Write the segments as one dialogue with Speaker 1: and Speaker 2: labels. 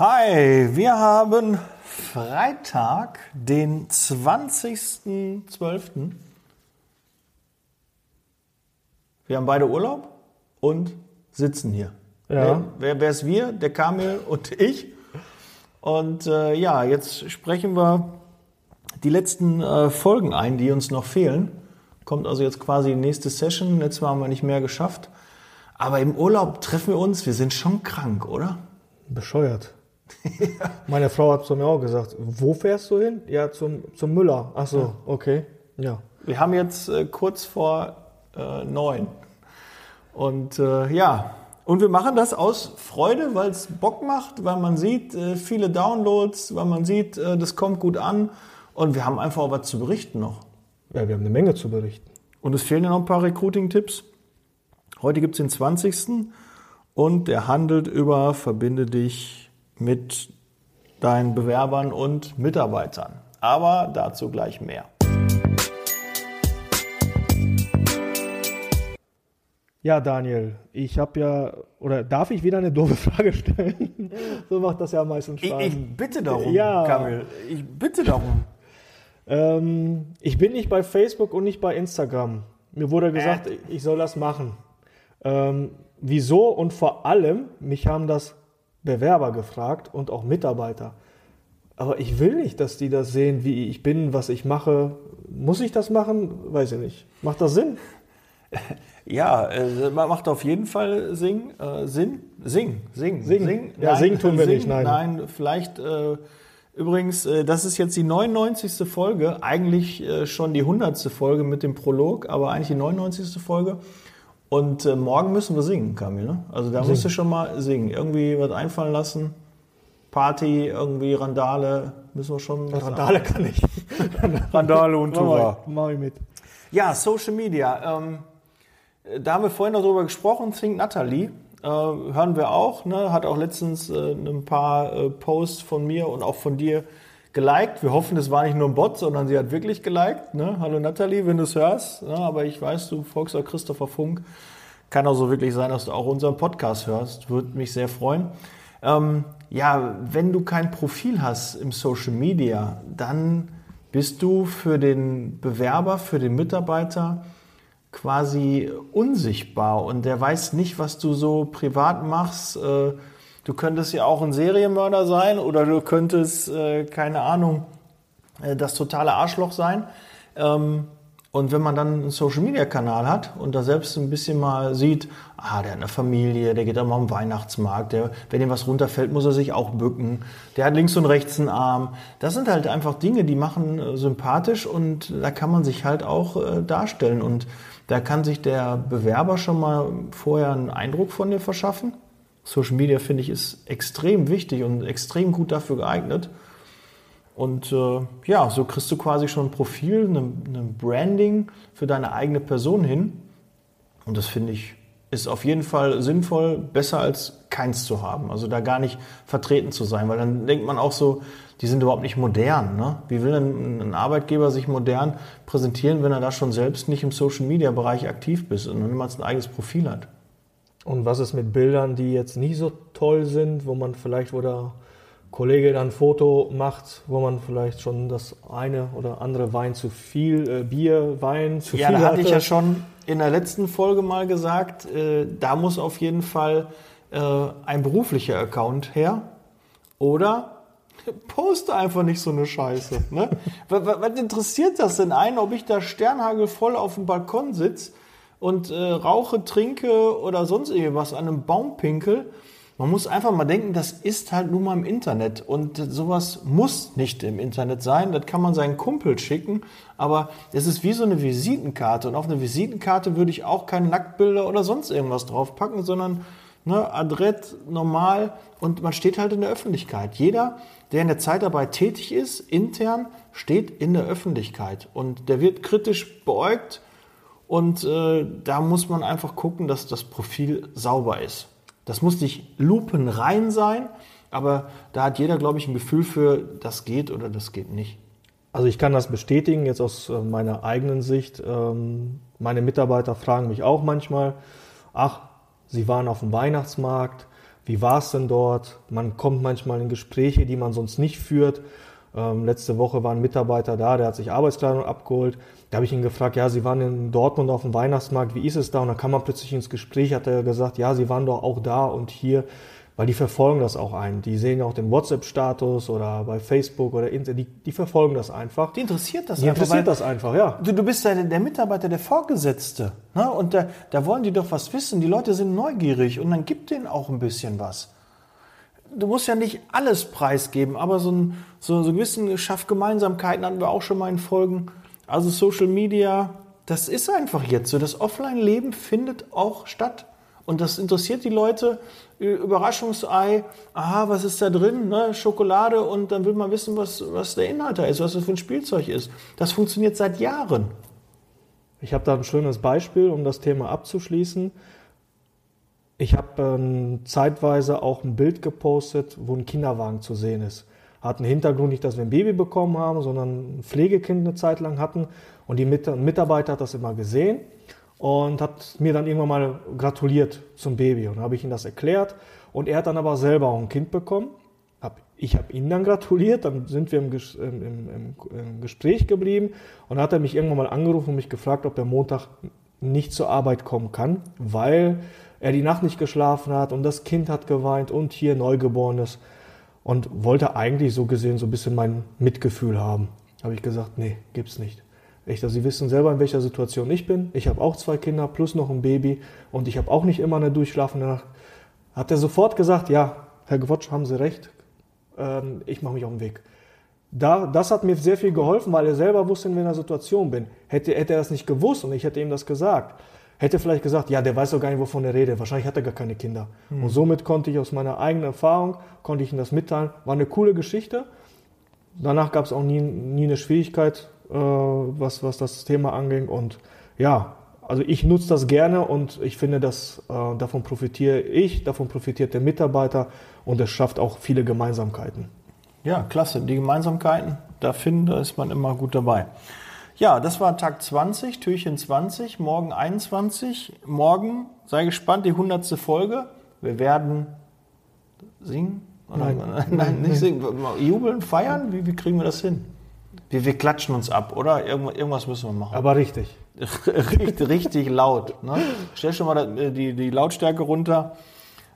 Speaker 1: Hi, wir haben Freitag, den 20.12. Wir haben beide Urlaub und sitzen hier.
Speaker 2: Ja.
Speaker 1: Wer, wer, ist wir? Der Kamil und ich. Und äh, ja, jetzt sprechen wir die letzten äh, Folgen ein, die uns noch fehlen. Kommt also jetzt quasi die nächste Session. Letztes Mal haben wir nicht mehr geschafft. Aber im Urlaub treffen wir uns. Wir sind schon krank, oder?
Speaker 2: Bescheuert. Meine Frau hat zu mir auch gesagt, wo fährst du hin? Ja, zum, zum Müller. Ach so, okay. Ja.
Speaker 1: Wir haben jetzt äh, kurz vor äh, neun. Und äh, ja, und wir machen das aus Freude, weil es Bock macht, weil man sieht äh, viele Downloads, weil man sieht, äh, das kommt gut an. Und wir haben einfach auch was zu berichten noch.
Speaker 2: Ja, wir haben eine Menge zu berichten.
Speaker 1: Und es fehlen ja noch ein paar Recruiting-Tipps. Heute gibt es den 20. Und der handelt über Verbinde dich mit deinen Bewerbern und Mitarbeitern. Aber dazu gleich mehr.
Speaker 2: Ja, Daniel, ich habe ja, oder darf ich wieder eine doofe Frage stellen? so macht das ja am meisten
Speaker 1: Ich,
Speaker 2: Spaß.
Speaker 1: ich bitte darum,
Speaker 2: Ja.
Speaker 1: Kamil. Ich bitte darum.
Speaker 2: Ähm, ich bin nicht bei Facebook und nicht bei Instagram. Mir wurde gesagt,
Speaker 1: Äh.
Speaker 2: ich soll das machen. Ähm, wieso? Und vor allem, mich haben das Bewerber gefragt und auch Mitarbeiter. Aber ich will nicht, dass die das sehen, wie ich bin, was ich mache. Muss ich das machen? Weiß ich nicht. Macht das Sinn?
Speaker 1: Ja, äh, macht auf jeden Fall Sing, äh, Sinn. Sing, sing,
Speaker 2: Sing. Ja, singen tun wir nicht, nein.
Speaker 1: Nein, vielleicht. Äh, übrigens, äh, das ist jetzt die 99. Folge, eigentlich äh, schon die 100. Folge mit dem Prolog, aber eigentlich die 99. Folge. Und äh, morgen müssen wir singen, Kamil. Ne? Also da musst du schon mal singen. Irgendwie was einfallen lassen. Party, irgendwie Randale, müssen wir schon. was
Speaker 2: Randale kann ich.
Speaker 1: Randale und Tura.
Speaker 2: Mach ich mit.
Speaker 1: Ja, Social Media. Ähm, da haben wir vorhin noch drüber gesprochen. Think Natalie. Äh, hören wir auch. Ne? Hat auch letztens äh, ein paar äh, Posts von mir und auch von dir geliked. Wir hoffen, es war nicht nur ein Bot, sondern sie hat wirklich geliked. Ne? Hallo Natalie, wenn du es hörst. Ne? Aber ich weiß, du folgst auch Christopher Funk. Kann auch so wirklich sein, dass du auch unseren Podcast hörst. Würde mich sehr freuen. Ähm, ja, wenn du kein Profil hast im Social Media, dann bist du für den Bewerber, für den Mitarbeiter quasi unsichtbar und der weiß nicht, was du so privat machst. Äh, Du könntest ja auch ein Serienmörder sein oder du könntest, äh, keine Ahnung, äh, das totale Arschloch sein. Ähm, Und wenn man dann einen Social-Media-Kanal hat und da selbst ein bisschen mal sieht, ah, der hat eine Familie, der geht dann mal am Weihnachtsmarkt, der, wenn ihm was runterfällt, muss er sich auch bücken, der hat links und rechts einen Arm. Das sind halt einfach Dinge, die machen äh, sympathisch und da kann man sich halt auch äh, darstellen. Und da kann sich der Bewerber schon mal vorher einen Eindruck von dir verschaffen. Social Media, finde ich, ist extrem wichtig und extrem gut dafür geeignet. Und äh, ja, so kriegst du quasi schon ein Profil, eine, eine Branding für deine eigene Person hin. Und das finde ich ist auf jeden Fall sinnvoll, besser als keins zu haben. Also da gar nicht vertreten zu sein, weil dann denkt man auch so, die sind überhaupt nicht modern. Ne? Wie will denn ein Arbeitgeber sich modern präsentieren, wenn er da schon selbst nicht im Social-Media-Bereich aktiv ist und niemals ein eigenes Profil hat?
Speaker 2: Und was ist mit Bildern, die jetzt nicht so toll sind, wo man vielleicht, wo der Kollege dann ein Foto macht, wo man vielleicht schon das eine oder andere Wein zu viel, äh, Bier, Wein zu
Speaker 1: Ja,
Speaker 2: viel
Speaker 1: da hatte ich ja schon in der letzten Folge mal gesagt, äh, da muss auf jeden Fall äh, ein beruflicher Account her. Oder poste einfach nicht so eine Scheiße. Ne? was, was was interessiert das denn einen, ob ich da sternhagelvoll auf dem Balkon sitze und äh, rauche, trinke oder sonst irgendwas an einem Baum pinkel? Man muss einfach mal denken, das ist halt nun mal im Internet und sowas muss nicht im Internet sein. Das kann man seinen Kumpel schicken, aber es ist wie so eine Visitenkarte und auf eine Visitenkarte würde ich auch keine Nacktbilder oder sonst irgendwas draufpacken, sondern ne, adrett, normal und man steht halt in der Öffentlichkeit. Jeder, der in der Zeitarbeit tätig ist, intern, steht in der Öffentlichkeit und der wird kritisch beäugt und äh, da muss man einfach gucken, dass das Profil sauber ist. Das muss nicht lupenrein sein, aber da hat jeder, glaube ich, ein Gefühl für, das geht oder das geht nicht.
Speaker 2: Also ich kann das bestätigen, jetzt aus äh, meiner eigenen Sicht. Ähm, Meine Mitarbeiter fragen mich auch manchmal, ach, Sie waren auf dem Weihnachtsmarkt, wie war es denn dort? Man kommt manchmal in Gespräche, die man sonst nicht führt. Ähm, letzte Woche war ein Mitarbeiter da, der hat sich Arbeitskleidung abgeholt. Da habe ich ihn gefragt, ja, Sie waren in Dortmund auf dem Weihnachtsmarkt, wie ist es da? Und dann kam man plötzlich ins Gespräch, hat er gesagt, ja, Sie waren doch auch da und hier, weil die verfolgen das auch ein. Die sehen auch den WhatsApp-Status oder bei Facebook oder Internet, die, die verfolgen das einfach.
Speaker 1: Die interessiert das
Speaker 2: Die
Speaker 1: einfach.
Speaker 2: interessiert das einfach, ja.
Speaker 1: Du, du bist ja der, Mitarbeiter, der Vorgesetzte. Ne? Und da, da wollen die doch was wissen. Die Leute sind neugierig und dann gib denen auch ein bisschen was. Du musst ja nicht alles preisgeben, aber so ein, so, so gewissen Schaff Gemeinsamkeiten hatten wir auch schon mal in Folgen. Also Social Media, das ist einfach jetzt so. Das Offline-Leben findet auch statt. Und das interessiert die Leute. Überraschungsei, aha, was ist da drin? Ne? Schokolade und dann will man wissen, was, was der Inhalt da ist, was das für ein Spielzeug ist. Das funktioniert seit Jahren.
Speaker 2: Ich habe da ein schönes Beispiel, um das Thema abzuschließen. Ich habe ähm, zeitweise auch ein Bild gepostet, wo ein Kinderwagen zu sehen ist. Hat einen Hintergrund nicht, dass wir ein Baby bekommen haben, sondern ein Pflegekind eine Zeit lang hatten. Und die Mit Mitarbeiter hat das immer gesehen und hat mir dann irgendwann mal gratuliert zum Baby. Und habe ich ihm das erklärt. Und er hat dann aber selber auch ein Kind bekommen. Hab, ich habe ihn dann gratuliert, dann sind wir im, im, im, im Gespräch geblieben. Und dann hat er mich irgendwann mal angerufen und mich gefragt, ob er Montag nicht zur Arbeit kommen kann, weil er die Nacht nicht geschlafen hat und das Kind hat geweint und hier Neugeborenes und wollte eigentlich so gesehen so ein bisschen mein Mitgefühl haben. Habe ich gesagt, nee, gibt's nicht. Echt, also Sie wissen selber, in welcher Situation ich bin. Ich habe auch zwei Kinder plus noch ein Baby und ich habe auch nicht immer eine durchschlafende Nacht. Hat er sofort gesagt, ja, Herr Gewotsch, haben Sie recht, ähm, ich mache mich auf den Weg. Da, das hat mir sehr viel geholfen, weil er selber wusste, in welcher Situation bin. Hätte, hätte er das nicht gewusst und ich hätte ihm das gesagt, hätte vielleicht gesagt, ja, der weiß doch gar nicht, wovon er redet. Wahrscheinlich hat er gar keine Kinder. Und somit konnte ich aus meiner eigenen Erfahrung, konnte ich ihm das mitteilen. War eine coole Geschichte. Danach gab es auch nie, nie eine Schwierigkeit, äh, was, was das Thema anging. Und ja, also ich nutze das gerne und ich finde, dass äh, davon profitiere ich, davon profitiert der Mitarbeiter und es schafft auch viele Gemeinsamkeiten.
Speaker 1: Ja, klasse. Die Gemeinsamkeiten, da finden, da ist man immer gut dabei. Ja, das war Tag 20, Türchen 20, morgen 21. Morgen, sei gespannt, die 100. Folge. Wir werden singen? Oder?
Speaker 2: Nein.
Speaker 1: Nein, nicht singen. Jubeln, feiern? Wie, wie kriegen wir das hin? Wir, wir klatschen uns ab, oder? Irgendwas, müssen wir machen.
Speaker 2: Aber richtig.
Speaker 1: richtig, richtig laut. Ne? Stell schon mal da- die, die Lautstärke runter.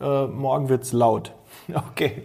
Speaker 1: Äh, morgen wird's laut. Okay,